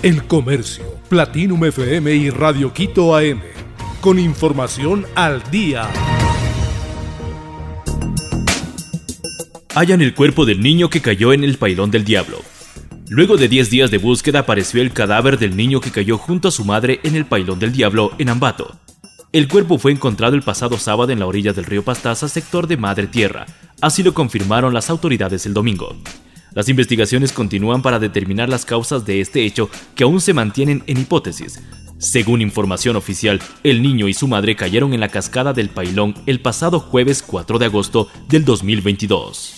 El Comercio, Platinum FM y Radio Quito AM. Con información al día. Hallan el cuerpo del niño que cayó en el pailón del diablo. Luego de 10 días de búsqueda apareció el cadáver del niño que cayó junto a su madre en el pailón del diablo en Ambato. El cuerpo fue encontrado el pasado sábado en la orilla del río Pastaza, sector de Madre Tierra. Así lo confirmaron las autoridades el domingo. Las investigaciones continúan para determinar las causas de este hecho que aún se mantienen en hipótesis. Según información oficial, el niño y su madre cayeron en la cascada del Pailón el pasado jueves 4 de agosto del 2022.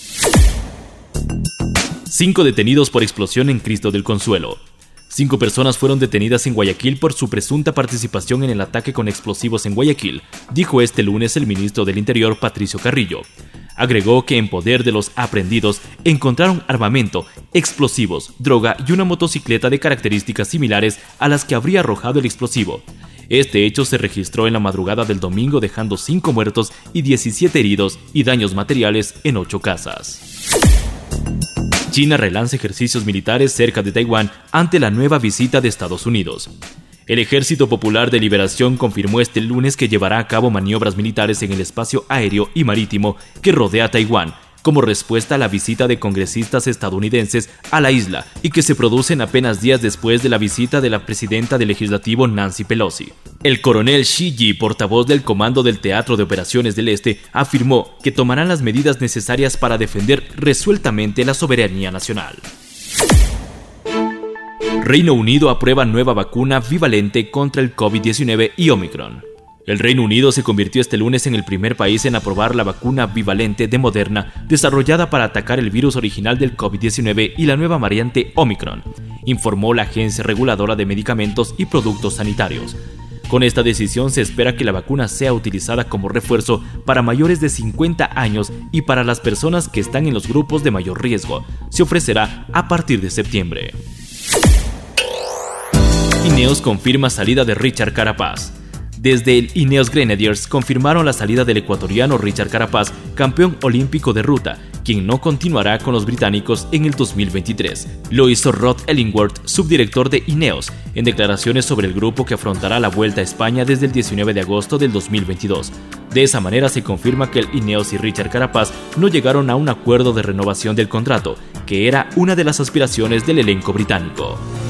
Cinco detenidos por explosión en Cristo del Consuelo. Cinco personas fueron detenidas en Guayaquil por su presunta participación en el ataque con explosivos en Guayaquil, dijo este lunes el ministro del Interior Patricio Carrillo. Agregó que en poder de los aprendidos encontraron armamento, explosivos, droga y una motocicleta de características similares a las que habría arrojado el explosivo. Este hecho se registró en la madrugada del domingo dejando 5 muertos y 17 heridos y daños materiales en 8 casas. China relanza ejercicios militares cerca de Taiwán ante la nueva visita de Estados Unidos. El Ejército Popular de Liberación confirmó este lunes que llevará a cabo maniobras militares en el espacio aéreo y marítimo que rodea Taiwán, como respuesta a la visita de congresistas estadounidenses a la isla y que se producen apenas días después de la visita de la presidenta del legislativo Nancy Pelosi. El coronel Shi Ji, portavoz del Comando del Teatro de Operaciones del Este, afirmó que tomarán las medidas necesarias para defender resueltamente la soberanía nacional. Reino Unido aprueba nueva vacuna bivalente contra el COVID-19 y Omicron. El Reino Unido se convirtió este lunes en el primer país en aprobar la vacuna bivalente de Moderna desarrollada para atacar el virus original del COVID-19 y la nueva variante Omicron, informó la Agencia Reguladora de Medicamentos y Productos Sanitarios. Con esta decisión se espera que la vacuna sea utilizada como refuerzo para mayores de 50 años y para las personas que están en los grupos de mayor riesgo. Se ofrecerá a partir de septiembre. Ineos confirma salida de Richard Carapaz. Desde el Ineos Grenadiers confirmaron la salida del ecuatoriano Richard Carapaz, campeón olímpico de ruta, quien no continuará con los británicos en el 2023. Lo hizo Rod Ellingworth, subdirector de Ineos, en declaraciones sobre el grupo que afrontará la Vuelta a España desde el 19 de agosto del 2022. De esa manera se confirma que el Ineos y Richard Carapaz no llegaron a un acuerdo de renovación del contrato, que era una de las aspiraciones del elenco británico.